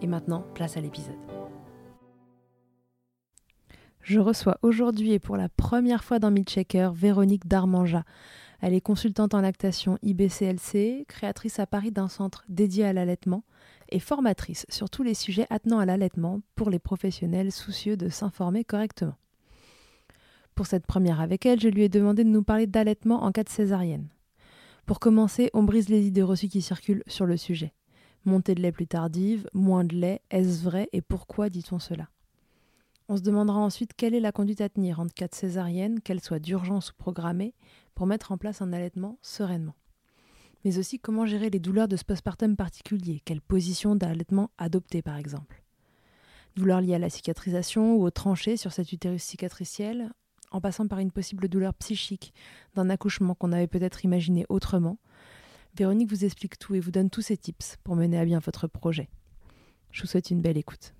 Et maintenant, place à l'épisode. Je reçois aujourd'hui et pour la première fois dans Milchecker Véronique Darmanja. Elle est consultante en lactation IBCLC, créatrice à Paris d'un centre dédié à l'allaitement et formatrice sur tous les sujets attenant à l'allaitement pour les professionnels soucieux de s'informer correctement. Pour cette première avec elle, je lui ai demandé de nous parler d'allaitement en cas de césarienne. Pour commencer, on brise les idées reçues qui circulent sur le sujet. Montée de lait plus tardive, moins de lait, est-ce vrai et pourquoi dit-on cela? On se demandera ensuite quelle est la conduite à tenir en cas de césarienne, qu'elle soit d'urgence ou programmée, pour mettre en place un allaitement sereinement. Mais aussi comment gérer les douleurs de ce postpartum particulier, quelle position d'allaitement adopter par exemple? Douleurs liées à la cicatrisation ou aux tranchées sur cet utérus cicatriciel, en passant par une possible douleur psychique d'un accouchement qu'on avait peut-être imaginé autrement, Véronique vous explique tout et vous donne tous ses tips pour mener à bien votre projet. Je vous souhaite une belle écoute.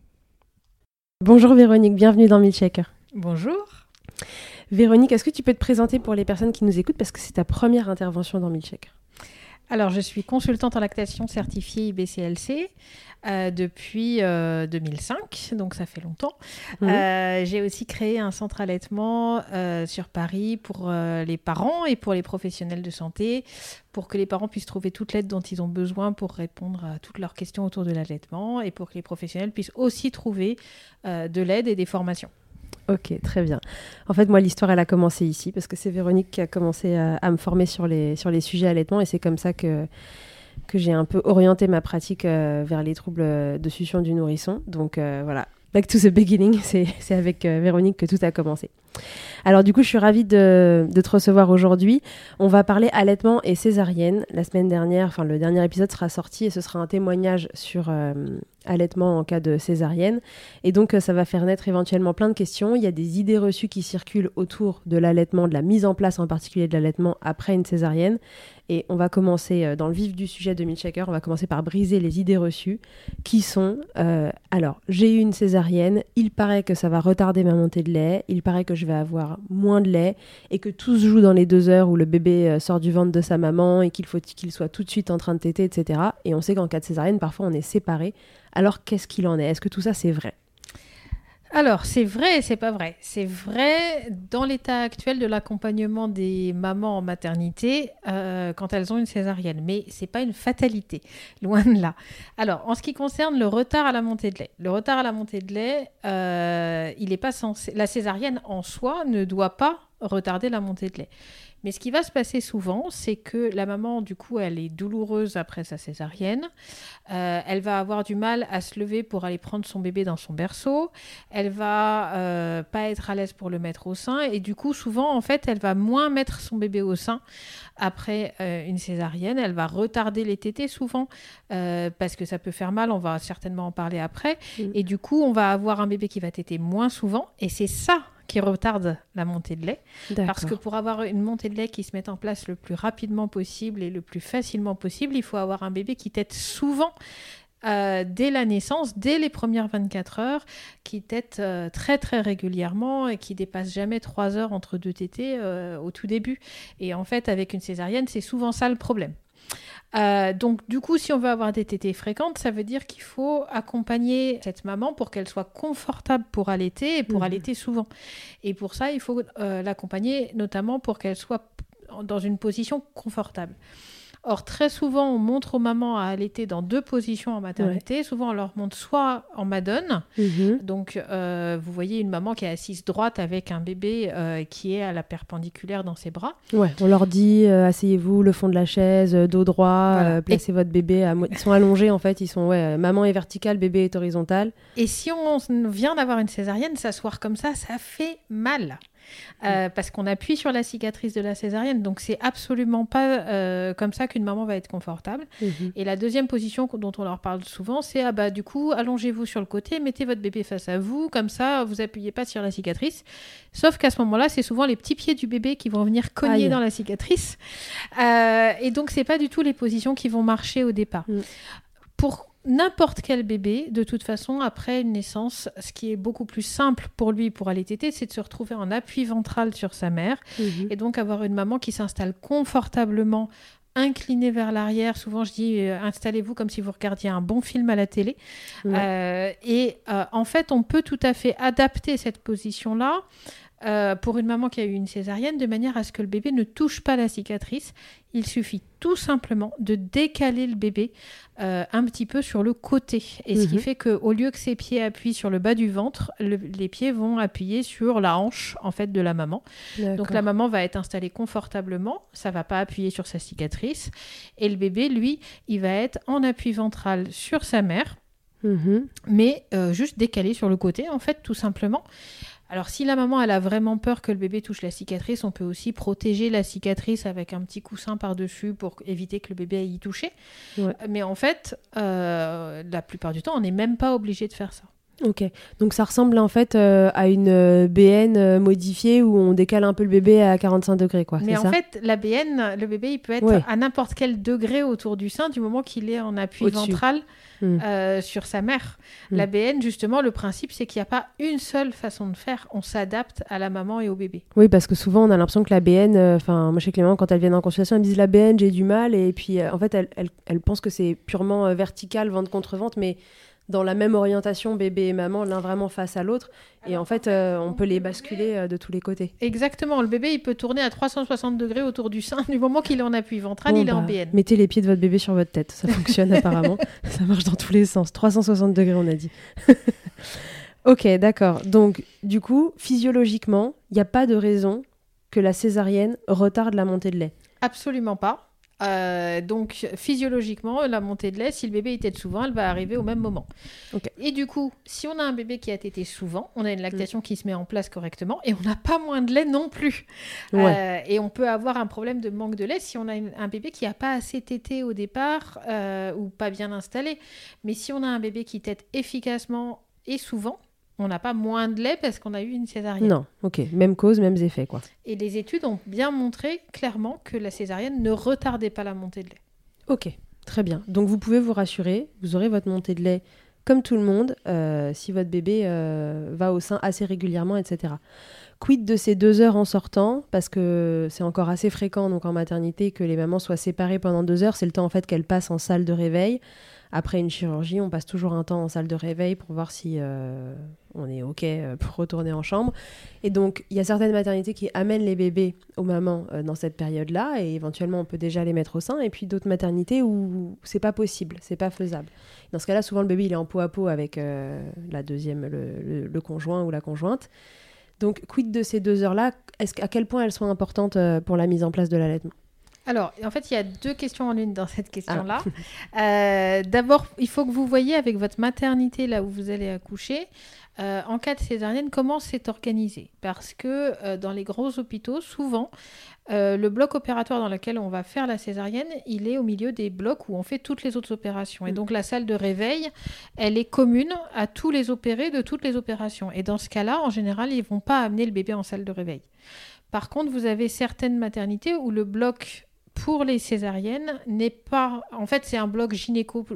Bonjour Véronique, bienvenue dans Milkshaker. Bonjour. Véronique, est-ce que tu peux te présenter pour les personnes qui nous écoutent parce que c'est ta première intervention dans Milkshaker? Alors, je suis consultante en lactation certifiée IBCLC euh, depuis euh, 2005, donc ça fait longtemps. Euh, J'ai aussi créé un centre allaitement euh, sur Paris pour euh, les parents et pour les professionnels de santé, pour que les parents puissent trouver toute l'aide dont ils ont besoin pour répondre à toutes leurs questions autour de l'allaitement et pour que les professionnels puissent aussi trouver euh, de l'aide et des formations. Ok, très bien. En fait, moi, l'histoire, elle a commencé ici parce que c'est Véronique qui a commencé à, à me former sur les, sur les sujets allaitement et c'est comme ça que, que j'ai un peu orienté ma pratique euh, vers les troubles de succion du nourrisson. Donc euh, voilà, back to the beginning, c'est avec euh, Véronique que tout a commencé. Alors du coup, je suis ravie de, te recevoir aujourd'hui. On va parler allaitement et césarienne. La semaine dernière, enfin le dernier épisode sera sorti et ce sera un témoignage sur euh, allaitement en cas de césarienne. Et donc euh, ça va faire naître éventuellement plein de questions. Il y a des idées reçues qui circulent autour de l'allaitement, de la mise en place en particulier de l'allaitement après une césarienne. Et on va commencer euh, dans le vif du sujet de Milkshaker. On va commencer par briser les idées reçues qui sont euh, alors j'ai eu une césarienne. Il paraît que ça va retarder ma montée de lait. Il paraît que je vais avoir moins de lait et que tout se joue dans les deux heures où le bébé euh, sort du ventre de sa maman et qu'il faut qu'il soit tout de suite en train de téter, etc. Et on sait qu'en cas de césarienne, parfois on est séparés. Alors qu'est-ce qu'il en est? Est-ce que tout ça c'est vrai? Alors, c'est vrai et c'est pas vrai. C'est vrai dans l'état actuel de l'accompagnement des mamans en maternité euh, quand elles ont une césarienne, mais c'est pas une fatalité, loin de là. Alors, en ce qui concerne le retard à la montée de lait, le retard à la montée de lait, euh, il est pas censé. La césarienne en soi ne doit pas retarder la montée de lait. Mais ce qui va se passer souvent, c'est que la maman, du coup, elle est douloureuse après sa césarienne. Euh, elle va avoir du mal à se lever pour aller prendre son bébé dans son berceau. Elle va euh, pas être à l'aise pour le mettre au sein. Et du coup, souvent, en fait, elle va moins mettre son bébé au sein après euh, une césarienne. Elle va retarder les tétés souvent parce que ça peut faire mal. On va certainement en parler après. Et du coup, on va avoir un bébé qui va téter moins souvent. Et c'est ça qui retarde la montée de lait. Parce que pour avoir une montée de lait qui se mette en place le plus rapidement possible et le plus facilement possible, il faut avoir un bébé qui tète souvent euh, dès la naissance, dès les premières 24 heures, qui tète euh, très très régulièrement et qui dépasse jamais 3 heures entre deux tétés euh, au tout début. Et en fait, avec une césarienne, c'est souvent ça le problème. Euh, donc, du coup, si on veut avoir des tétées fréquentes, ça veut dire qu'il faut accompagner cette maman pour qu'elle soit confortable pour allaiter et pour mhm. allaiter souvent. Et pour ça, il faut euh, l'accompagner notamment pour qu'elle soit dans une position confortable. Or, très souvent, on montre aux mamans à allaiter dans deux positions en maternité. Souvent, on leur montre soit en madone. Mhm. Donc, euh, vous voyez une maman qui est assise droite avec un bébé euh, qui est à la perpendiculaire dans ses bras. Ouais, on leur dit euh, asseyez-vous, le fond de la chaise, dos droit, placez votre bébé. Ils sont allongés en fait. Ils sont ouais, maman est verticale, bébé est horizontal. Et si on vient d'avoir une césarienne, s'asseoir comme ça, ça fait mal. Euh, parce qu'on appuie sur la cicatrice de la césarienne. Donc c'est absolument pas euh, comme ça qu'une maman va être confortable. Mhm. Et la deuxième position dont on leur parle souvent, c'est ah bah du coup allongez-vous sur le côté, mettez votre bébé face à vous, comme ça vous appuyez pas sur la cicatrice. Sauf qu'à ce moment-là, c'est souvent les petits pieds du bébé qui vont venir cogner dans la cicatrice. Euh, et donc c'est pas du tout les positions qui vont marcher au départ. Mm. Pour n'importe quel bébé, de toute façon, après une naissance, ce qui est beaucoup plus simple pour lui pour aller téter, c'est de se retrouver en appui ventral sur sa mère mhm. et donc avoir une maman qui s'installe confortablement inclinée vers l'arrière. Souvent, je dis euh, installez-vous comme si vous regardiez un bon film à la télé. Euh, et euh, en fait, on peut tout à fait adapter cette position-là euh, pour une maman qui a eu une césarienne de manière à ce que le bébé ne touche pas la cicatrice. Il suffit tout simplement de décaler le bébé euh, un petit peu sur le côté. Et ce qui mhm. fait qu'au lieu que ses pieds appuient sur le bas du ventre, les pieds vont appuyer sur la hanche en fait de la maman. Donc la maman va être installée confortablement, ça va pas appuyer sur sa cicatrice. Et le bébé, lui, il va être en appui ventral sur sa mère. Mhm. mais euh, juste décalé sur le côté, en fait, tout simplement. Alors si la maman elle a vraiment peur que le bébé touche la cicatrice, on peut aussi protéger la cicatrice avec un petit coussin par-dessus pour éviter que le bébé aille y toucher. Mais en fait, euh, la plupart du temps, on n'est même pas obligé de faire ça. Ok, donc ça ressemble en fait euh, à une euh, BN modifiée où on décale un peu le bébé à 45 degrés, quoi. Mais en fait, la BN, le bébé, il peut être à n'importe quel degré autour du sein du moment qu'il est en appui ventral Hmm. Euh, sur sa mère. Hmm. La BN, justement, le principe, c'est qu'il n'y a pas une seule façon de faire. On s'adapte à la maman et au bébé. Oui, parce que souvent, on a l'impression que la BN, euh, enfin, moi, chez Clément, quand elles viennent en consultation, elles me disent la BN, j'ai du mal. Et puis, euh, en fait, elles, elles, elles pensent que c'est purement vertical, vente contre vente, mais dans la même orientation, bébé et maman, l'un vraiment face à l'autre. Et en fait, euh, on peut les basculer euh, de tous les côtés. Exactement. Le bébé, il peut tourner à 360 degrés autour du sein. Du moment qu'il est en appui ventral, il est en bah, BN. Mettez les pieds de votre bébé sur votre tête. Ça fonctionne apparemment. Ça marche dans tous les sens. 360 degrés, on a dit. ok, d'accord. Donc, du coup, physiologiquement, il n'y a pas de raison que la césarienne retarde la montée de lait. Absolument pas. Euh, donc physiologiquement, la montée de lait, si le bébé est souvent, elle va arriver au même moment. Et du coup, si on a un bébé qui a tété souvent, on a une lactation qui se met en place correctement et on n'a pas moins de lait non plus. Euh, et on peut avoir un problème de manque de lait si on a un bébé qui n'a pas assez tété au départ euh, ou pas bien installé. Mais si on a un bébé qui tète efficacement et souvent, on n'a pas moins de lait parce qu'on a eu une césarienne. Non, ok, même cause, mêmes effets, quoi. Et les études ont bien montré clairement que la césarienne ne retardait pas la montée de lait. Ok, très bien. Donc vous pouvez vous rassurer, vous aurez votre montée de lait comme tout le monde euh, si votre bébé euh, va au sein assez régulièrement, etc. Quid de ces deux heures en sortant, parce que c'est encore assez fréquent donc en maternité que les mamans soient séparées pendant deux heures, c'est le temps en fait qu'elles passent en salle de réveil. Après une chirurgie, on passe toujours un temps en salle de réveil pour voir si euh, on est OK euh, pour retourner en chambre. Et donc, il y a certaines maternités qui amènent les bébés aux mamans euh, dans cette période-là, et éventuellement, on peut déjà les mettre au sein. Et puis d'autres maternités où c'est pas possible, c'est pas faisable. Dans ce cas-là, souvent, le bébé, il est en peau à peau avec la deuxième, le, conjoint ou la conjointe. Donc, quid de ces deux heures-là? Est À quel point elles sont importantes pour la mise en place de l'allaitement? Alors, en fait, il y a deux questions en une dans cette question-là. Ah. Euh, d'abord, il faut que vous voyez avec votre maternité, là où vous allez accoucher, euh, en cas de césarienne, comment c'est organisé. Parce que euh, dans les gros hôpitaux, souvent, le bloc opératoire dans lequel on va faire la césarienne, il est au milieu des blocs où on fait toutes les autres opérations. Et mm. donc, la salle de réveil, elle est commune à tous les opérés de toutes les opérations. Et dans ce cas-là, en général, ils ne vont pas amener le bébé en salle de réveil. Par contre, vous avez certaines maternités où le bloc pour les césariennes n'est pas. En fait, c'est un bloc gynéco.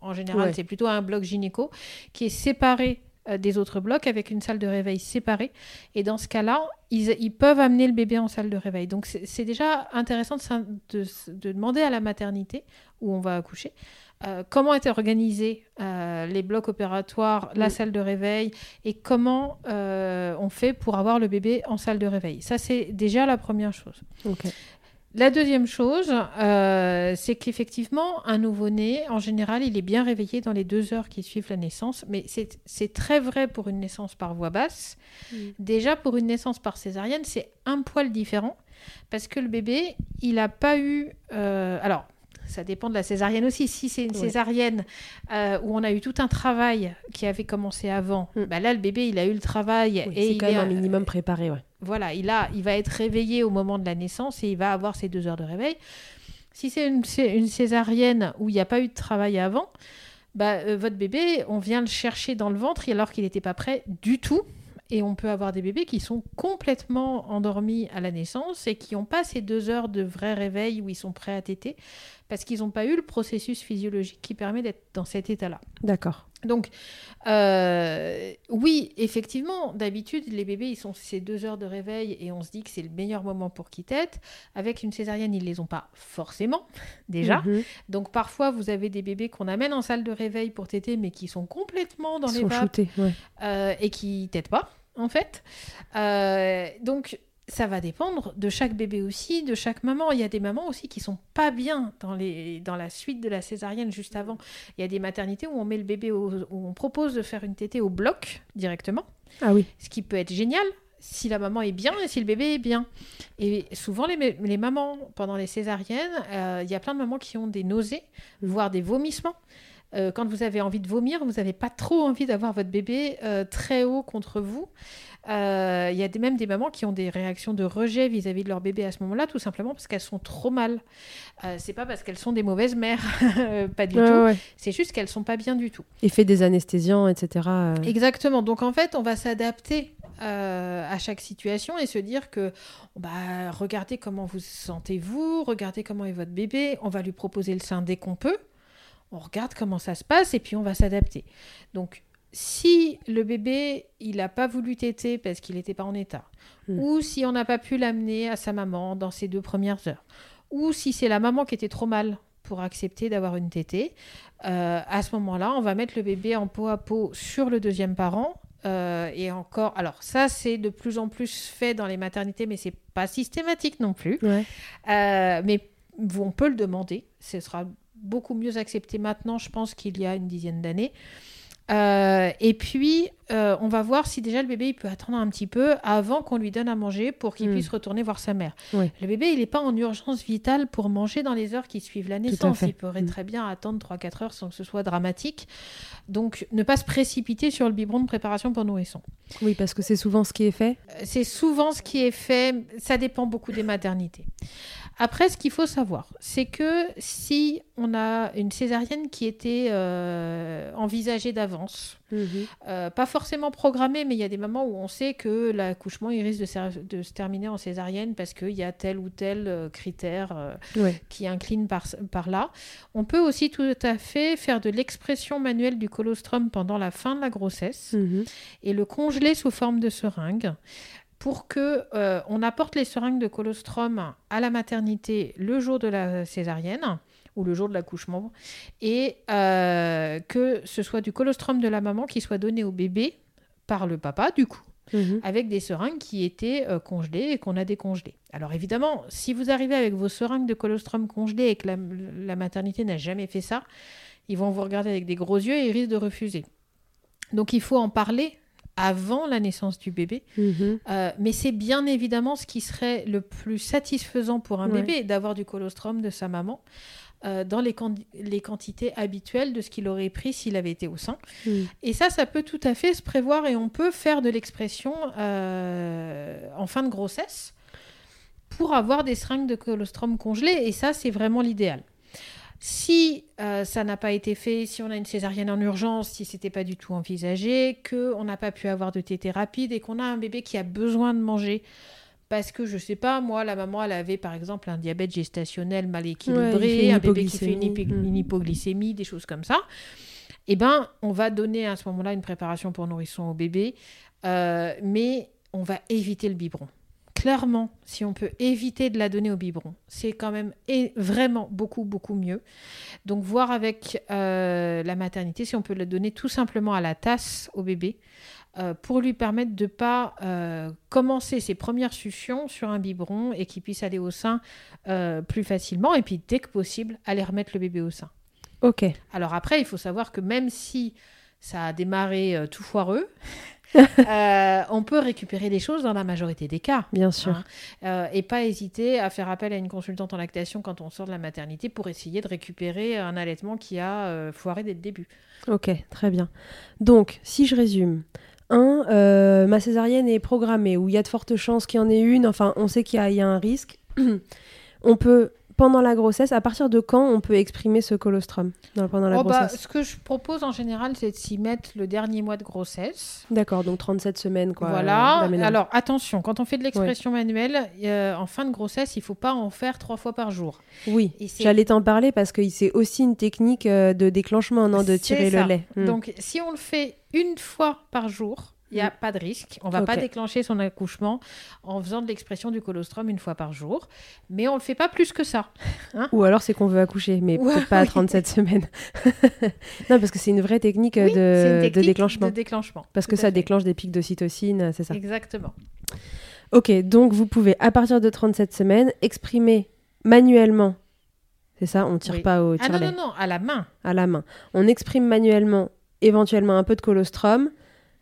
En général, c'est plutôt un bloc gynéco qui est séparé euh, des autres blocs avec une salle de réveil séparée. Et dans ce cas-là, ils, peuvent amener le bébé en salle de réveil. Donc c'est déjà intéressant de, demander à la maternité où on va accoucher euh, comment étaient organisés euh, les blocs opératoires, la salle de réveil et comment on fait pour avoir le bébé en salle de réveil. Ça, c'est déjà la première chose. La deuxième chose, euh, c'est qu'effectivement, un nouveau-né, en général, il est bien réveillé dans les deux heures qui suivent la naissance, mais c'est très vrai pour une naissance par voie basse. Déjà, pour une naissance par césarienne, c'est un poil différent, parce que le bébé, il n'a pas eu... Euh, alors, ça dépend de la césarienne aussi. Si c'est une césarienne euh, où on a eu tout un travail qui avait commencé avant, mm. bah là, le bébé, il a eu le travail et il quand même un minimum préparé. Ouais. Voilà, il, a, il va être réveillé au moment de la naissance et il va avoir ses deux heures de réveil. Si c'est une, une, césarienne où il n'y a pas eu de travail avant, bah, euh, votre bébé, on vient le chercher dans le ventre alors qu'il n'était pas prêt du tout. Et on peut avoir des bébés qui sont complètement endormis à la naissance et qui n'ont pas ces deux heures de vrai réveil où ils sont prêts à téter parce qu'ils n'ont pas eu le processus physiologique qui permet d'être dans cet état-là. D'accord. Donc, euh, oui, effectivement, d'habitude, les bébés, ils sont ces deux heures de réveil et on se dit que c'est le meilleur moment pour qu'ils têtent. Avec une césarienne, ils ne les ont pas forcément, déjà. Mhm. Donc, parfois, vous avez des bébés qu'on amène en salle de réveil pour téter, mais qui sont complètement dans les vapes euh, et qui têtent pas, en fait. Euh, donc, ça va dépendre de chaque bébé aussi, de chaque maman. Il y a des mamans aussi qui sont pas bien dans, les, dans la suite de la césarienne juste avant. Il y a des maternités où on met le bébé, où on propose de faire une tétée au bloc directement. Ah oui. Ce qui peut être génial si la maman est bien et si le bébé est bien. Et souvent, les, les mamans, pendant les césariennes, euh, il y a plein de mamans qui ont des nausées, voire des vomissements. Euh, quand vous avez envie de vomir, vous n'avez pas trop envie d'avoir votre bébé euh, très haut contre vous. Euh, il y a même des mamans qui ont des réactions de rejet vis-à-vis de leur bébé à ce moment-là, tout simplement parce qu'elles sont trop mal. C'est pas parce qu'elles sont des mauvaises mères, pas du tout. C'est juste qu'elles sont pas bien du tout. Effet des anesthésiants, etc. Exactement. Donc en fait, on va s'adapter à chaque situation et se dire que bah, regardez comment vous sentez-vous, regardez comment est votre bébé, on va lui proposer le sein dès qu'on peut, on regarde comment ça se passe et puis on va s'adapter. Donc si le bébé, il n'a pas voulu téter parce qu'il n'était pas en état, hmm. ou si on n'a pas pu l'amener à sa maman dans ces deux premières heures, ou si c'est la maman qui était trop mal pour accepter d'avoir une tétée, euh, à ce moment-là, on va mettre le bébé en peau à peau sur le deuxième parent. Euh, et encore, alors ça c'est de plus en plus fait dans les maternités, mais c'est pas systématique non plus. Euh, mais on peut le demander. Ce sera beaucoup mieux accepté maintenant, je pense, qu'il y a une dizaine d'années. Euh, et puis, euh, on va voir si déjà le bébé il peut attendre un petit peu avant qu'on lui donne à manger pour qu'il hmm. puisse retourner voir sa mère. Le bébé, il n'est pas en urgence vitale pour manger dans les heures qui suivent la naissance. Il pourrait hmm. très bien attendre 3-4 heures sans que ce soit dramatique. Donc, ne pas se précipiter sur le biberon de préparation pour nourrisson. Oui, parce que c'est souvent ce qui est fait. Euh, c'est souvent ce qui est fait. Ça dépend beaucoup des maternités. Après, ce qu'il faut savoir, c'est que si on a une césarienne qui était euh, envisagée d'avance, mhm. euh, pas forcément programmée, mais il y a des moments où on sait que l'accouchement il risque de, se terminer en césarienne parce qu'il y a tel ou tel euh, critère qui incline par, par là. On peut aussi tout à fait faire de l'expression manuelle du colostrum pendant la fin de la grossesse mhm. et le congeler sous forme de seringue pour que on apporte les seringues de colostrum à la maternité le jour de la césarienne ou le jour de l'accouchement, et euh, que ce soit du colostrum de la maman qui soit donné au bébé par le papa, du coup, Mhm. avec des seringues qui étaient euh, congelées et qu'on a décongelées. Alors évidemment, si vous arrivez avec vos seringues de colostrum congelées et que la, la maternité n'a jamais fait ça, ils vont vous regarder avec des gros yeux et ils risquent de refuser. Donc il faut en parler avant la naissance du bébé. Mhm. Euh, mais c'est bien évidemment ce qui serait le plus satisfaisant pour un Ouais. bébé d'avoir du colostrum de sa maman euh, dans les, quan- les quantités habituelles de ce qu'il aurait pris s'il avait été au sein. Mhm. Et ça, ça peut tout à fait se prévoir et on peut faire de l'expression euh, en fin de grossesse pour avoir des seringues de colostrum congelées. Et ça, c'est vraiment l'idéal. Si euh, ça n'a pas été fait, si on a une césarienne en urgence, si c'était pas du tout envisagé, que on n'a pas pu avoir de tétée rapide et qu'on a un bébé qui a besoin de manger parce que je sais pas, moi, la maman, elle avait par exemple un diabète gestationnel mal équilibré, Ouais, un bébé qui fait une, Mm. une hypoglycémie, des choses comme ça. Eh ben, on va donner à ce moment-là une préparation pour nourrisson au bébé, euh, mais on va éviter le biberon. Clairement, si on peut éviter de la donner au biberon, c'est quand même et vraiment beaucoup, beaucoup mieux. Donc, voir avec euh, la maternité si on peut la donner tout simplement à la tasse au bébé euh, pour lui permettre de ne pas euh, commencer ses premières suctions sur un biberon et qu'il puisse aller au sein plus facilement. Et puis, dès que possible, aller remettre le bébé au sein. Ok. Alors après, il faut savoir que même si ça a démarré tout foireux, euh, on peut récupérer des choses dans la majorité des cas. Bien sûr. Hein. Euh, et pas hésiter à faire appel à une consultante en lactation quand on sort de la maternité pour essayer de récupérer un allaitement qui a euh, foiré dès le début. Ok, très bien. Donc, si je résume. Un, euh, ma césarienne est programmée, ou il y a de fortes chances qu'il y en ait une, enfin, on sait qu'il y, y a un risque. on peut, pendant la grossesse, à partir de quand on peut exprimer ce colostrum dans- pendant la Oh, bah, grossesse? ce que je propose en général, c'est de s'y mettre le dernier mois de grossesse. D'accord, donc 37 semaines, quoi. euh, voilà. d'aménagement. Alors attention, quand on fait de l'expression manuelle, euh, en fin de grossesse, il faut pas en faire trois fois par jour. Oui, j'allais t'en parler parce que c'est aussi une technique euh, de déclenchement, non, de tirer ça. le lait. Hmm. Donc, si on le fait une fois par jour, il n'y a Mm. pas de risque. On va pas déclencher son accouchement en faisant de l'expression du colostrum une fois par jour. Mais on le fait pas plus que ça. Ou alors c'est qu'on veut accoucher, mais Ouais, peut-être pas à oui. 37 semaines. non, parce que c'est une vraie technique euh, Oui, c'est une de, déclenchement. de déclenchement. Parce que ça fait. déclenche des pics d'ocytocine, c'est ça. Exactement. Ok, donc vous pouvez, à partir de 37 semaines, exprimer manuellement. C'est ça, on tire Oui. pas au Ah non, tire-lait, non, non, à la main. à la main. On exprime manuellement, éventuellement un peu de colostrum,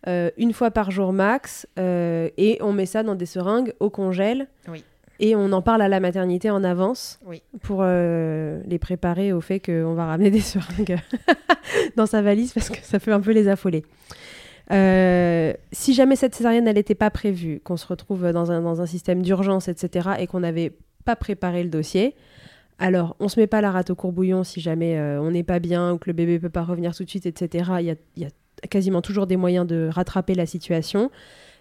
euh, une fois par jour max, euh, et on met ça dans des seringues au congèle. Oui. Et on en parle à la maternité en avance Oui. pour euh, les préparer au fait qu'on va ramener des seringues dans sa valise parce que ça peut un peu les affoler. Euh, si jamais cette césarienne elle n'était pas prévue, qu'on se retrouve dans un, dans un système d'urgence, etc., et qu'on n'avait pas préparé le dossier, alors on se met pas la rate au courbouillon si jamais euh, on n'est pas bien ou que le bébé peut pas revenir tout de suite, etc. Il y a, il y a quasiment toujours des moyens de rattraper la situation.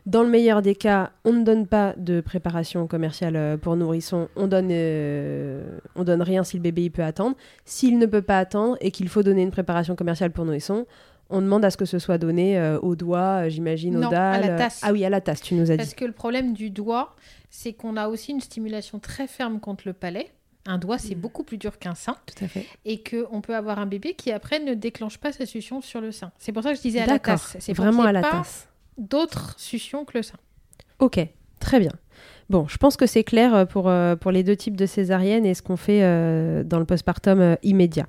Dans le meilleur des cas, on ne donne pas de préparation commerciale euh, pour nourrisson, on donne, euh, on donne rien si le bébé il peut attendre. S'il ne peut pas attendre et qu'il faut donner une préparation commerciale pour nourrisson, on demande à ce que ce soit donné euh, au doigt, j'imagine, au Non, à dalle. la tasse. Ah oui, à la tasse, tu nous as Parce dit. que le problème du doigt, c'est qu'on a aussi une stimulation très ferme contre le palais. Un doigt, c'est Mm. beaucoup plus dur qu'un sein. Tout à fait. Et qu'on peut avoir un bébé qui, après, ne déclenche pas sa succion sur le sein. C'est pour ça que je disais à la tasse. C'est vraiment à la pas tasse. D'autres suctions que le sein. Ok, très bien. Bon, je pense que c'est clair euh, pour, euh, pour les deux types de césarienne et ce qu'on fait euh, dans le postpartum euh, immédiat.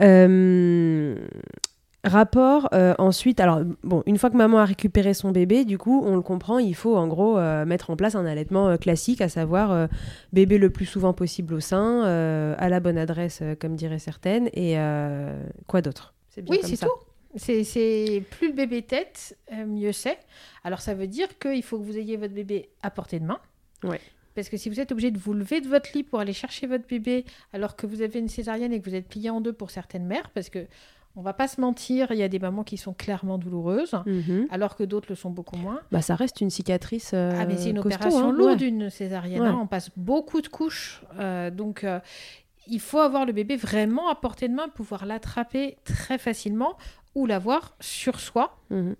Euh, rapport euh, ensuite, alors bon, une fois que maman a récupéré son bébé, du coup, on le comprend, il faut en gros euh, mettre en place un allaitement euh, classique, à savoir bébé le plus souvent possible au sein, à la bonne adresse, comme diraient certaines, et quoi d'autre? Oui, c'est tout. C'est, c'est plus le bébé tête, mieux c'est. Alors ça veut dire qu'il faut que vous ayez votre bébé à portée de main. Ouais. Parce que si vous êtes obligé de vous lever de votre lit pour aller chercher votre bébé alors que vous avez une césarienne et que vous êtes plié en deux pour certaines mères, parce que on va pas se mentir, il y a des mamans qui sont clairement douloureuses, Mhm. alors que d'autres le sont beaucoup moins. Bah, ça reste une cicatrice. euh, ah mais c'est une costaud, opération hein, lourde, ouais. une césarienne. Ouais. hein. On passe beaucoup de couches, euh, donc euh, il faut avoir le bébé vraiment à portée de main, pouvoir l'attraper très facilement ou l'avoir sur soi, Mhm.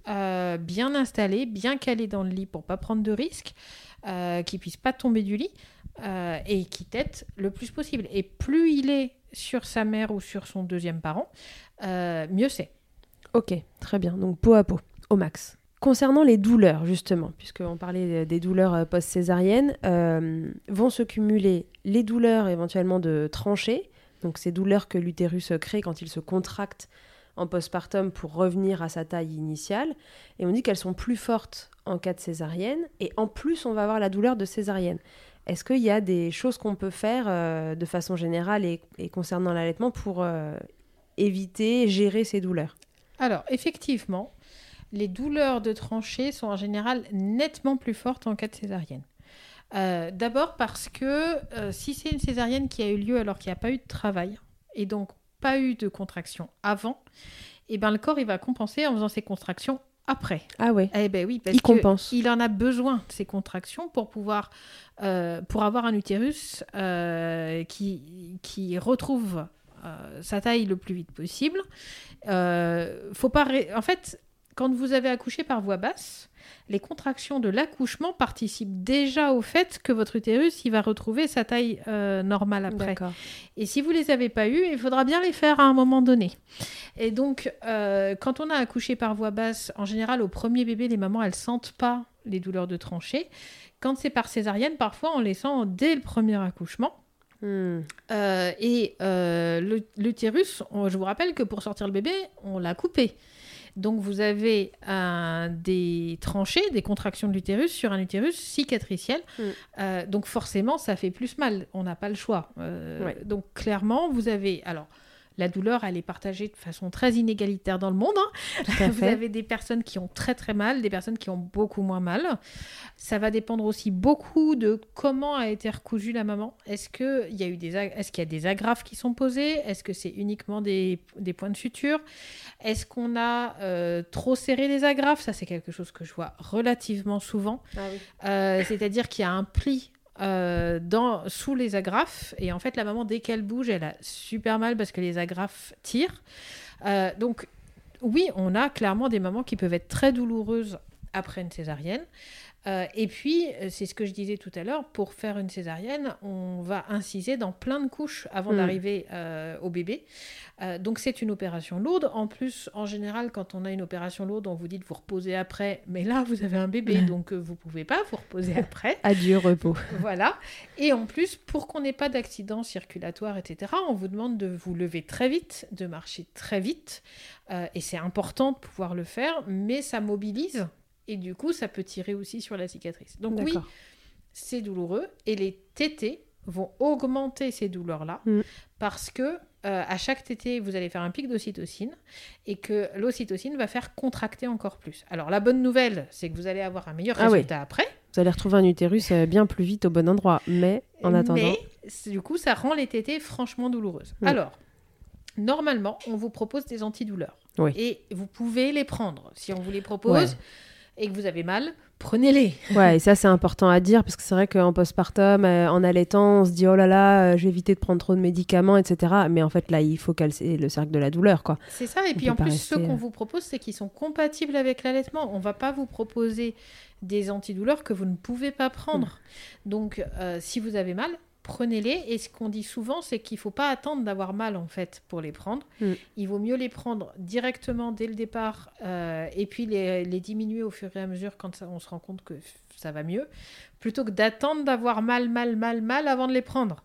bien installé, bien calé dans le lit pour pas prendre de risques, qu'il puisse pas tomber du lit et qui tète le plus possible. Et plus il est sur sa mère ou sur son deuxième parent, euh, mieux c'est. Ok, très bien. Donc peau à peau, au max. Concernant les douleurs, justement, puisqu'on parlait des douleurs euh, post-césariennes, euh, vont se cumuler les douleurs éventuellement de tranchées, donc ces douleurs que l'utérus crée quand il se contracte en postpartum pour revenir à sa taille initiale. Et on dit qu'elles sont plus fortes en cas de césarienne. Et en plus, on va avoir la douleur de césarienne. Est-ce qu'il y a des choses qu'on peut faire euh, de façon générale et, concernant l'allaitement pour euh, éviter, gérer ces douleurs? Alors, effectivement, les douleurs de tranchée sont en général nettement plus fortes en cas de césarienne. Euh, D'abord parce que si c'est une césarienne qui a eu lieu alors qu'il n'y a pas eu de travail, et donc pas eu de contraction avant, et ben le corps va compenser en faisant ses contractions après. Ah ouais. Eh ben oui, parce Il que compense. il en a besoin de ces contractions pour pouvoir, euh, pour avoir un utérus euh, qui, qui retrouve euh, sa taille le plus vite possible. Faut pas, ré- en fait, quand vous avez accouché par voie basse, les contractions de l'accouchement participent déjà au fait que votre utérus il va retrouver sa taille euh, normale après. Et si vous les avez pas eues, il faudra bien les faire à un moment donné. Et donc, euh, quand on a accouché par voie basse, en général, au premier bébé, les mamans, elles sentent pas les douleurs de tranchée. Quand c'est par césarienne, parfois, on les sent dès le premier accouchement. Hmm. Euh, et euh, l'utérus, je vous rappelle que pour sortir le bébé, on l'a coupé. Donc vous avez un- des tranchées, des contractions de l'utérus sur un utérus cicatriciel. Mm. Euh, donc forcément, ça fait plus mal. On n'a pas le choix. Euh, Ouais. Donc clairement, vous avez... Alors, la douleur, elle est partagée de façon très inégalitaire dans le monde. hein. Vous fait. avez des personnes qui ont très très mal, des personnes qui ont beaucoup moins mal. Ça va dépendre aussi beaucoup de comment a été recousue la maman. Est-ce qu'il y a eu des qu'il y a des agrafes qui sont posées? Est-ce que c'est uniquement des, des points de suture? Est-ce qu'on a euh, trop serré les agrafes? Ça c'est quelque chose que je vois relativement souvent. Ah Euh, C'est-à-dire qu'il y a un pli euh, dans, sous les agrafes et en fait la maman dès qu'elle bouge elle a super mal parce que les agrafes tirent. Euh, donc oui, on a clairement des mamans qui peuvent être très douloureuses après une césarienne. Euh, et puis, euh, c'est ce que je disais tout à l'heure, pour faire une césarienne, on va inciser dans plein de couches avant Mm. d'arriver euh, au bébé. Euh, donc c'est une opération lourde. En plus, en général, quand on a une opération lourde, on vous dit de vous reposer après. Mais là, vous avez un bébé, donc vous pouvez pas vous reposer après. Adieu repos. Voilà. Et en plus, pour qu'on n'ait pas d'accident circulatoire, etc., on vous demande de vous lever très vite, de marcher très vite. Euh, et c'est important de pouvoir le faire, mais ça mobilise. Et du coup, ça peut tirer aussi sur la cicatrice. Donc oui, c'est douloureux. Et les tétés vont augmenter ces douleurs-là Mm. parce que euh, à chaque tété, vous allez faire un pic d'ocytocine et que l'ocytocine va faire contracter encore plus. Alors la bonne nouvelle, c'est que vous allez avoir un meilleur Ah oui. résultat après. Vous allez retrouver un utérus euh, bien plus vite au bon endroit. Mais en attendant. Mais du coup, ça rend les tétés franchement douloureuses. Mm. Alors, normalement, on vous propose des antidouleurs. Oui. Et vous pouvez les prendre. Si on vous les propose Ouais. Et que vous avez mal, prenez-les. Ouais, et ça c'est important à dire parce que c'est vrai qu'en postpartum, euh, en allaitant, on se dit oh là là, euh, je vais éviter de prendre trop de médicaments, etc. Mais en fait là, il faut calcer le cercle de la douleur, quoi. C'est ça. Et On puis en plus, rester, ceux qu'on euh, vous propose, c'est qu'ils sont compatibles avec l'allaitement. On va pas vous proposer des antidouleurs que vous ne pouvez pas prendre. Mm. Donc, euh, si vous avez mal, prenez-les. Et ce qu'on dit souvent, c'est qu'il faut pas attendre d'avoir mal en fait pour les prendre. Mm. Il vaut mieux les prendre directement dès le départ euh, et puis les, les diminuer au fur et à mesure quand ça- on se rend compte que ça va mieux, plutôt que d'attendre d'avoir mal, mal, mal, mal avant de les prendre.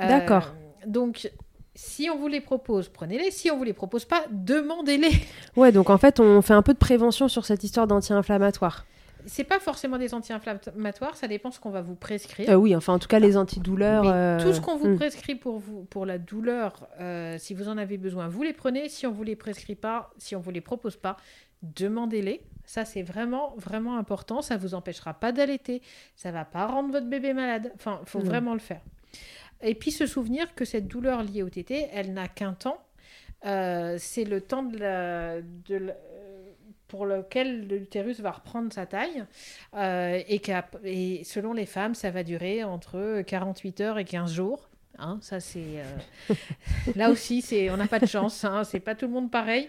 Euh, D'accord. Donc, si on vous les propose, prenez-les. Si on vous les propose pas, demandez-les. Ouais, donc en fait, on fait un peu de prévention sur cette histoire d'anti-inflammatoire. C'est pas forcément des anti-inflammatoires, ça dépend ce qu'on va vous prescrire. Euh, oui, enfin en tout cas les antidouleurs. Mais euh, tout ce qu'on vous hmm. prescrit pour, vous, pour la douleur, euh, si vous en avez besoin, vous les prenez. Si on vous les prescrit pas, si on vous les propose pas, demandez-les. Ça, c'est vraiment, vraiment important. Ça vous empêchera pas d'allaiter. Ça va pas rendre votre bébé malade. Enfin, il faut Non. vraiment le faire. Et puis se souvenir que cette douleur liée au tété, elle n'a qu'un temps. C'est le temps de la, de la- pour lequel l'utérus va reprendre sa taille. Euh, et, et selon les femmes, ça va durer entre 48 heures et 15 jours. Hein, ça, c'est. euh, Là aussi, c'est... on n'a pas de chance. Hein, c'est pas tout le monde pareil.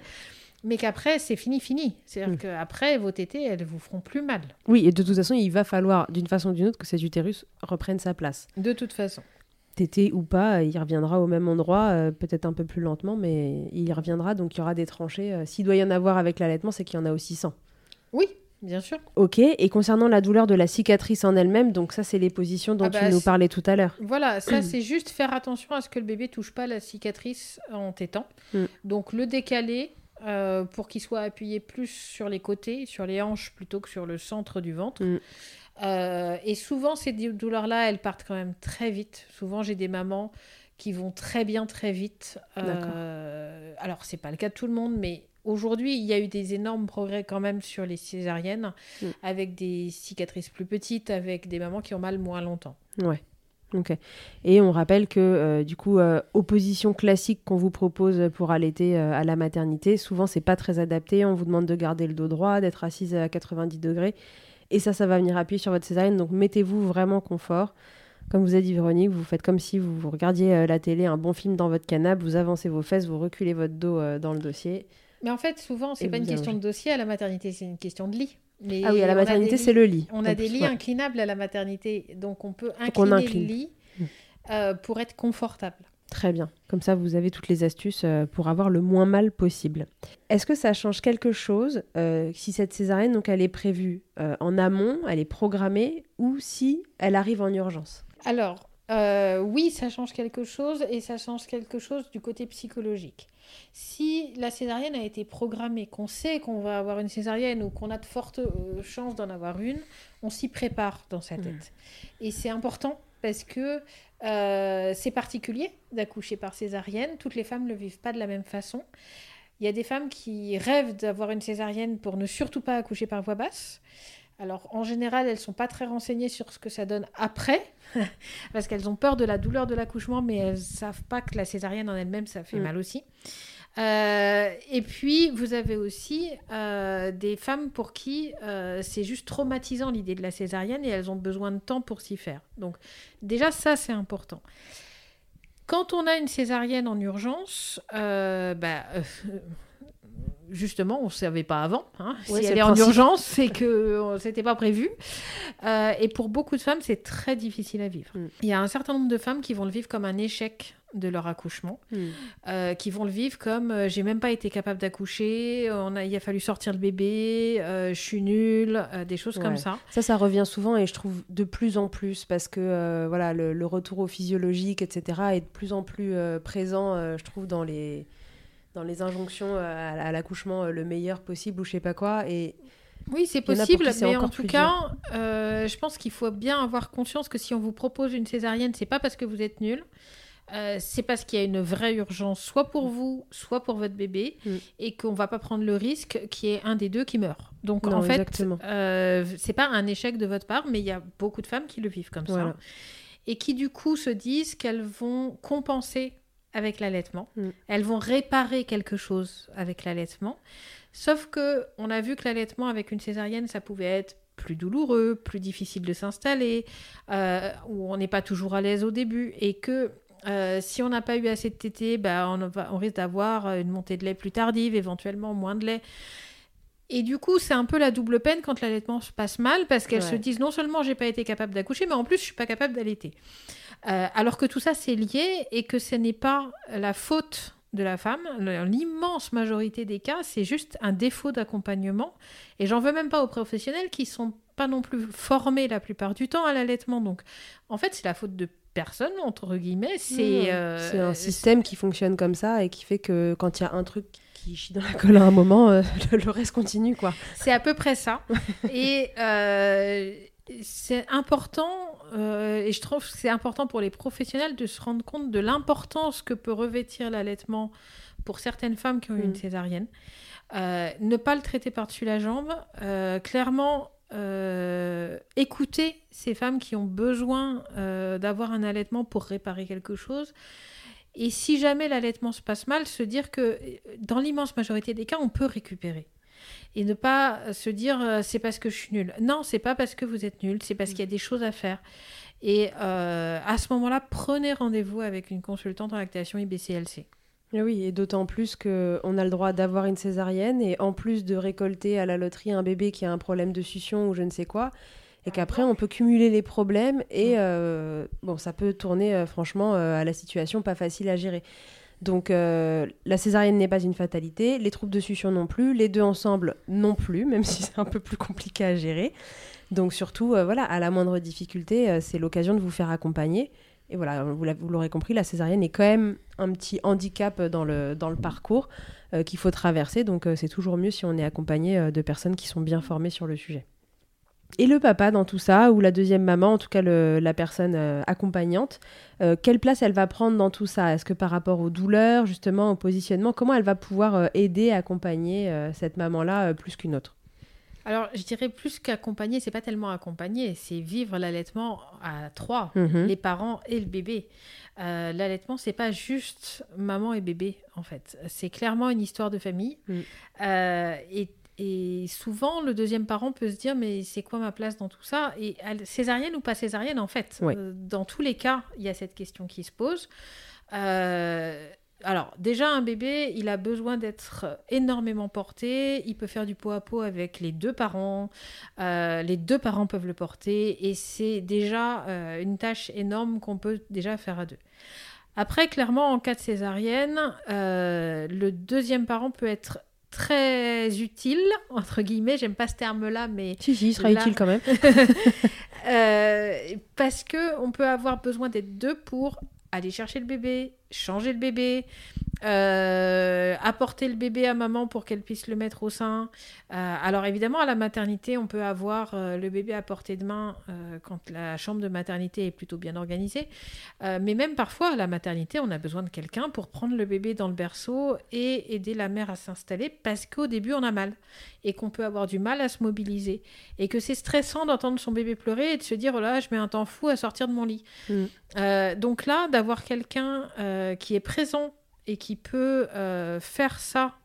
Mais qu'après, c'est fini, fini. C'est-à-dire Mm. qu'après, vos tétés, elles vous feront plus mal. Oui, et de toute façon, il va falloir d'une façon ou d'une autre que cet utérus reprenne sa place. De toute façon. Tété ou pas, il reviendra au même endroit, euh, peut-être un peu plus lentement, mais il y reviendra. Donc il y aura des tranchées. Euh, S'il doit y en avoir avec l'allaitement, c'est qu'il y en a aussi sans. Oui, bien sûr. Ok. Et concernant la douleur de la cicatrice en elle-même, donc ça, c'est les positions dont Ah tu bah, nous parlais tout à l'heure. Voilà, ça c'est juste faire attention à ce que le bébé touche pas la cicatrice en tétant. Mm. Donc le décaler euh, pour qu'il soit appuyé plus sur les côtés, sur les hanches plutôt que sur le centre du ventre. Mm. Euh, et souvent ces dou- douleurs-là, elles partent quand même très vite. Souvent j'ai des mamans qui vont très bien très vite. Euh, alors c'est pas le cas de tout le monde, mais aujourd'hui il y a eu des énormes progrès quand même sur les césariennes, Mm. avec des cicatrices plus petites, avec des mamans qui ont mal moins longtemps. Ouais. Et on rappelle que, euh, du coup, euh, opposition classique qu'on vous propose pour allaiter euh, à la maternité, souvent, c'est pas très adapté. On vous demande de garder le dos droit, d'être assise à 90 degrés. Et ça, ça va venir appuyer sur votre césarienne. Donc, mettez-vous vraiment confort. Comme vous a dit Véronique, vous faites comme si vous, vous regardiez la télé, un bon film dans votre canapé, vous avancez vos fesses, vous reculez votre dos dans le dossier. Mais en fait, souvent, c'est pas une question de dossier à la maternité, c'est une question de lit. Mais ah oui, à la maternité, c'est le lit. On a des lits ouais. inclinables à la maternité, donc on peut on incliner incline. le lit Mm. euh, pour être confortable. Très bien. Comme ça, vous avez toutes les astuces euh, pour avoir le moins mal possible. Est-ce que ça change quelque chose euh, si cette césarienne, donc, elle est prévue en amont, elle est programmée, ou si elle arrive en urgence? Alors, oui, ça change quelque chose et ça change quelque chose du côté psychologique. Si la césarienne a été programmée, qu'on sait qu'on va avoir une césarienne ou qu'on a de fortes euh, chances d'en avoir une, on s'y prépare dans sa tête. Et c'est important parce que euh, c'est particulier d'accoucher par césarienne. Toutes les femmes ne le vivent pas de la même façon. Il y a des femmes qui rêvent d'avoir une césarienne pour ne surtout pas accoucher par voie basse. Alors, en général, elles sont pas très renseignées sur ce que ça donne après, parce qu'elles ont peur de la douleur de l'accouchement, mais elles savent pas que la césarienne en elle-même, ça fait Mm. mal aussi. Euh, et puis, vous avez aussi euh, des femmes pour qui euh, c'est juste traumatisant l'idée de la césarienne et elles ont besoin de temps pour s'y faire. Donc, déjà, ça, c'est important. Quand on a une césarienne en urgence, bah, justement, on ne savait pas avant. Hein. Ouais, si elle le est en urgence, c'est que euh, c'était pas prévu. Euh, et pour beaucoup de femmes, c'est très difficile à vivre. Mm. Il y a un certain nombre de femmes qui vont le vivre comme un échec de leur accouchement, euh, qui vont le vivre comme euh, j'ai même pas été capable d'accoucher, on a, il a fallu sortir le bébé, euh, je suis nulle, des choses comme ça. Ça, ça revient souvent et je trouve de plus en plus parce que voilà, le, le retour au physiologique, etc., est de plus en plus présent, je trouve, dans les, dans les injonctions euh, à, l'accouchement euh, le meilleur possible ou je sais pas quoi. Et Oui, c'est en possible, mais en tout cas, euh, je pense qu'il faut bien avoir conscience que si on vous propose une césarienne, c'est pas parce que vous êtes nul. euh, c'est parce qu'il y a une vraie urgence, soit pour vous, soit pour votre bébé, Mm. et qu'on va pas prendre le risque qu'il y ait un des deux qui meurt. Donc Non, en fait, euh, c'est pas un échec de votre part, mais il y a beaucoup de femmes qui le vivent comme Voilà. ça, et qui du coup se disent qu'elles vont compenser avec l'allaitement, Mm. elles vont réparer quelque chose avec l'allaitement. Sauf que on a vu que l'allaitement avec une césarienne, ça pouvait être plus douloureux, plus difficile de s'installer, euh, où on n'est pas toujours à l'aise au début, et que euh, si on n'a pas eu assez de tétés, bah, on, va- on risque d'avoir euh, une montée de lait plus tardive, éventuellement moins de lait. Et du coup, c'est un peu la double peine quand l'allaitement se passe mal, parce qu'elles Ouais. se disent non seulement j'ai pas été capable d'accoucher, mais en plus je suis pas capable d'allaiter. Euh, alors que tout ça c'est lié et que ce n'est pas la faute de la femme. L'immense majorité des cas, c'est juste un défaut d'accompagnement. Et j'en veux même pas aux professionnels qui sont pas non plus formés la plupart du temps à l'allaitement. Donc, en fait, c'est la faute de personne entre guillemets. C'est euh, c'est un système qui fonctionne comme ça et qui fait que quand il y a un truc qui chie dans la colle à un moment, euh, le, le reste continue, quoi. C'est à peu près ça. et euh, c'est important, euh, et je trouve que c'est important pour les professionnels de se rendre compte de l'importance que peut revêtir l'allaitement pour certaines femmes qui ont eu une Mm. césarienne. Euh, ne pas le traiter par-dessus la jambe. euh, clairement, écouter ces femmes qui ont besoin d'avoir un allaitement pour réparer quelque chose. Et si jamais l'allaitement se passe mal, se dire que dans l'immense majorité des cas, on peut récupérer. Et ne pas se dire euh, c'est parce que je suis nulle. Non, c'est pas parce que vous êtes nul, c'est parce qu'il y a des choses à faire. Et euh, à ce moment-là, prenez rendez-vous avec une consultante en lactation IBCLC. Et oui, et d'autant plus qu'on a le droit d'avoir une césarienne et en plus de récolter à la loterie un bébé qui a un problème de succion ou je ne sais quoi, et qu'après on peut cumuler les problèmes et euh, bon, ça peut tourner euh, franchement à la situation pas facile à gérer. Donc euh, la césarienne n'est pas une fatalité, les troubles de succion non plus, les deux ensemble non plus, même si c'est un peu plus compliqué à gérer. Donc surtout, euh, voilà, à la moindre difficulté, euh, c'est l'occasion de vous faire accompagner. Et voilà, vous l'a- vous l'aurez compris, la césarienne est quand même un petit handicap dans le, dans le parcours qu'il faut traverser. Donc c'est toujours mieux si on est accompagné de personnes qui sont bien formées sur le sujet. Et le papa dans tout ça, ou la deuxième maman, en tout cas le- la personne euh, accompagnante, euh, quelle place elle va prendre dans tout ça? Est-ce que par rapport aux douleurs, justement, au positionnement, comment elle va pouvoir euh, aider, accompagner cette maman-là plus qu'une autre? Alors, je dirais plus qu'accompagner, c'est pas tellement accompagner, c'est vivre l'allaitement à trois, Mhm. les parents et le bébé. Euh, l'allaitement, c'est pas juste maman et bébé, en fait. C'est clairement une histoire de famille. Mm. Euh, et, et souvent, le deuxième parent peut se dire, mais c'est quoi ma place dans tout ça? Et césarienne ou pas césarienne, en fait? Euh, dans tous les cas, il y a cette question qui se pose. Euh, alors, déjà, un bébé, il a besoin d'être énormément porté. Il peut faire du pot à pot avec les deux parents. Euh, les deux parents peuvent le porter. Et c'est déjà euh, une tâche énorme qu'on peut déjà faire à deux. Après, clairement, en cas de césarienne, euh, le deuxième parent peut être très utile, entre guillemets. J'aime pas ce terme-là, mais Si, si, il sera Là- utile quand même. euh, parce que on peut avoir besoin d'être deux pour aller chercher le bébé, changer le bébé, euh, apporter le bébé à maman pour qu'elle puisse le mettre au sein. Euh, alors évidemment, à la maternité, on peut avoir euh, le bébé à portée de main quand la chambre de maternité est plutôt bien organisée. Mais même parfois, à la maternité, on a besoin de quelqu'un pour prendre le bébé dans le berceau et aider la mère à s'installer parce qu'au début, on a mal et qu'on peut avoir du mal à se mobiliser et que c'est stressant d'entendre son bébé pleurer et de se dire oh là je mets un temps fou à sortir de mon lit. Mm. Donc là d'avoir quelqu'un qui est présent et qui peut euh, faire ça,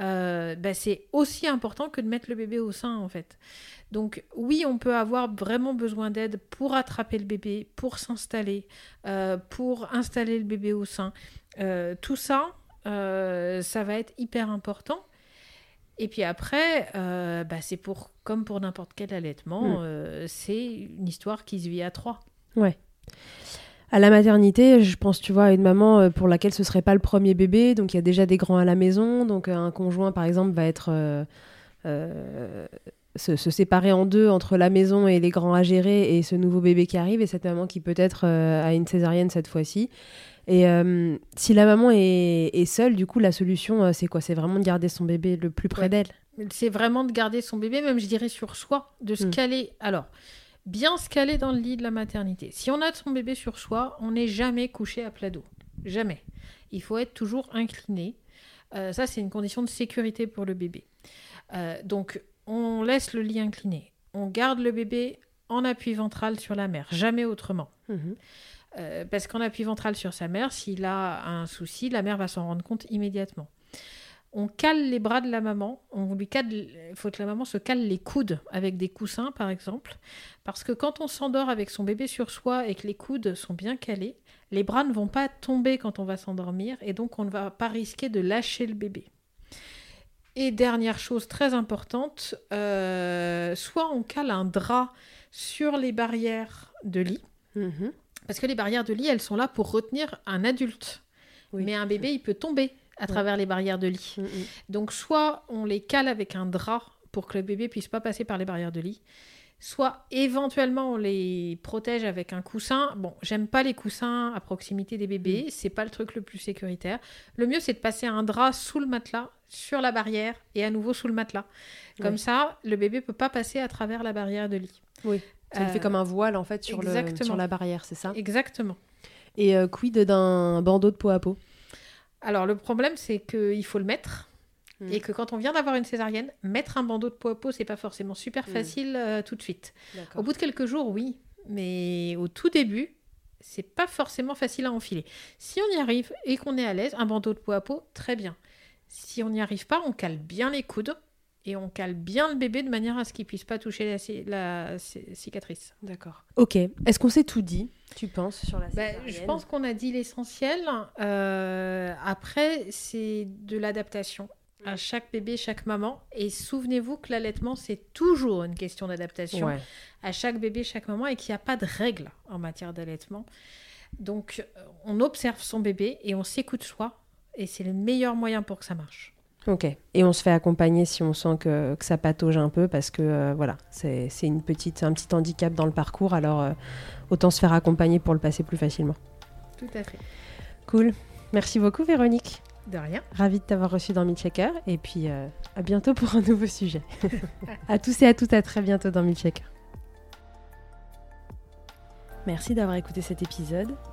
euh, bah, c'est aussi important que de mettre le bébé au sein en fait. Donc oui, on peut avoir vraiment besoin d'aide pour attraper le bébé, pour s'installer, euh, pour installer le bébé au sein. Tout ça, ça va être hyper important. Et puis après, bah, c'est pour comme pour n'importe quel allaitement, Mm. c'est une histoire qui se vit à trois. À la maternité, je pense, tu vois, à une maman euh, pour laquelle ce serait pas le premier bébé, donc il y a déjà des grands à la maison, donc euh, un conjoint, par exemple, va être euh, euh, se, se séparer en deux entre la maison et les grands à gérer et ce nouveau bébé qui arrive et cette maman qui peut-être euh, a une césarienne cette fois-ci. Et si la maman est, est seule, du coup, la solution, c'est quoi? C'est vraiment de garder son bébé le plus près Ouais. d'elle? C'est vraiment de garder son bébé, même je dirais sur soi, de se Mm. caler. Alors, bien se caler dans le lit de la maternité. Si on a son bébé sur soi, on n'est jamais couché à plat dos. Jamais. Il faut être toujours incliné. Euh, ça, c'est une condition de sécurité pour le bébé. Euh, donc, on laisse le lit incliné. On garde le bébé en appui ventral sur la mère, jamais autrement. Mhm. Euh, parce qu'en appui ventral sur sa mère, s'il a un souci, la mère va s'en rendre compte immédiatement. On cale les bras de la maman, on lui cale, il faut que la maman se cale les coudes avec des coussins par exemple, parce que quand on s'endort avec son bébé sur soi et que les coudes sont bien calés, les bras ne vont pas tomber quand on va s'endormir et donc on ne va pas risquer de lâcher le bébé. Et dernière chose très importante, euh, soit on cale un drap sur les barrières de lit, Mhm. parce que les barrières de lit, elles sont là pour retenir un adulte. Oui. Mais un bébé, il peut tomber à travers les barrières de lit. Mhm. Donc, soit on les cale avec un drap pour que le bébé puisse pas passer par les barrières de lit, soit éventuellement on les protège avec un coussin. Bon, j'aime pas les coussins à proximité des bébés, Mm. c'est pas le truc le plus sécuritaire. Le mieux, c'est de passer un drap sous le matelas, sur la barrière et à nouveau sous le matelas. Comme ça, le bébé peut pas passer à travers la barrière de lit. Oui. Ça lui fait Euh, comme un voile en fait sur, le, sur la barrière, c'est ça? Exactement. Et euh, quid d'un bandeau de peau à peau? Alors le problème c'est qu'il faut le mettre Mm. et que quand on vient d'avoir une césarienne, mettre un bandeau de peau à peau c'est pas forcément super Mm. facile euh, tout de suite. Au bout de quelques jours oui, mais au tout début c'est pas forcément facile à enfiler. Si on y arrive et qu'on est à l'aise, un bandeau de peau à peau très bien. Si on n'y arrive pas, on cale bien les coudes et on cale bien le bébé de manière à ce qu'il puisse pas toucher la, la ci- cicatrice. D'accord. Ok. Est-ce qu'on s'est tout dit, tu penses, sur la Bah, je pense qu'on a dit l'essentiel. Euh, après, c'est de l'adaptation. à chaque bébé, chaque maman. Et souvenez-vous que l'allaitement, c'est toujours une question d'adaptation Ouais. à chaque bébé, chaque maman, et qu'il n'y a pas de règles en matière d'allaitement. Donc, euh, on observe son bébé et on s'écoute soi, et c'est le meilleur moyen pour que ça marche. Ok. Et on se fait accompagner si on sent que, que ça patauge un peu parce que euh, voilà, c'est une petite, un petit handicap dans le parcours. Alors euh, autant se faire accompagner pour le passer plus facilement. Tout à fait. Cool. Merci beaucoup Véronique. De rien. Ravie de t'avoir reçu dans Milchecker et puis euh, à bientôt pour un nouveau sujet. à tous et à toutes, à très bientôt dans Milchecker. Merci d'avoir écouté cet épisode.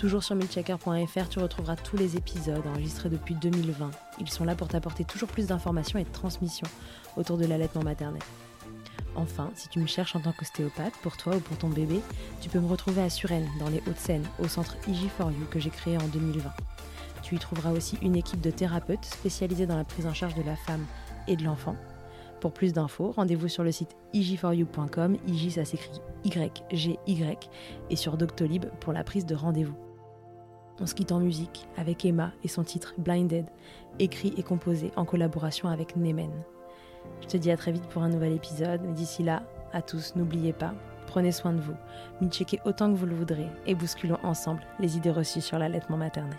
Toujours sur milchecker.fr, tu retrouveras tous les épisodes enregistrés depuis 2020. Ils sont là pour t'apporter toujours plus d'informations et de transmissions autour de l'allaitement maternel. Enfin, si tu me cherches en tant qu'ostéopathe, pour toi ou pour ton bébé, tu peux me retrouver à Suresnes, dans les Hauts-de-Seine, au centre IG4U que j'ai créé en 2020. Tu y trouveras aussi une équipe de thérapeutes spécialisés dans la prise en charge de la femme et de l'enfant. Pour plus d'infos, rendez-vous sur le site ig4u.com, IG ça s'écrit Y-G-Y, et sur Doctolib pour la prise de rendez-vous. On se quitte en musique avec Emma et son titre Blinded, écrit et composé en collaboration avec Nemen. Je te dis à très vite pour un nouvel épisode, mais d'ici là, à tous, n'oubliez pas, prenez soin de vous, checkez autant que vous le voudrez et bousculons ensemble les idées reçues sur l'allaitement maternel.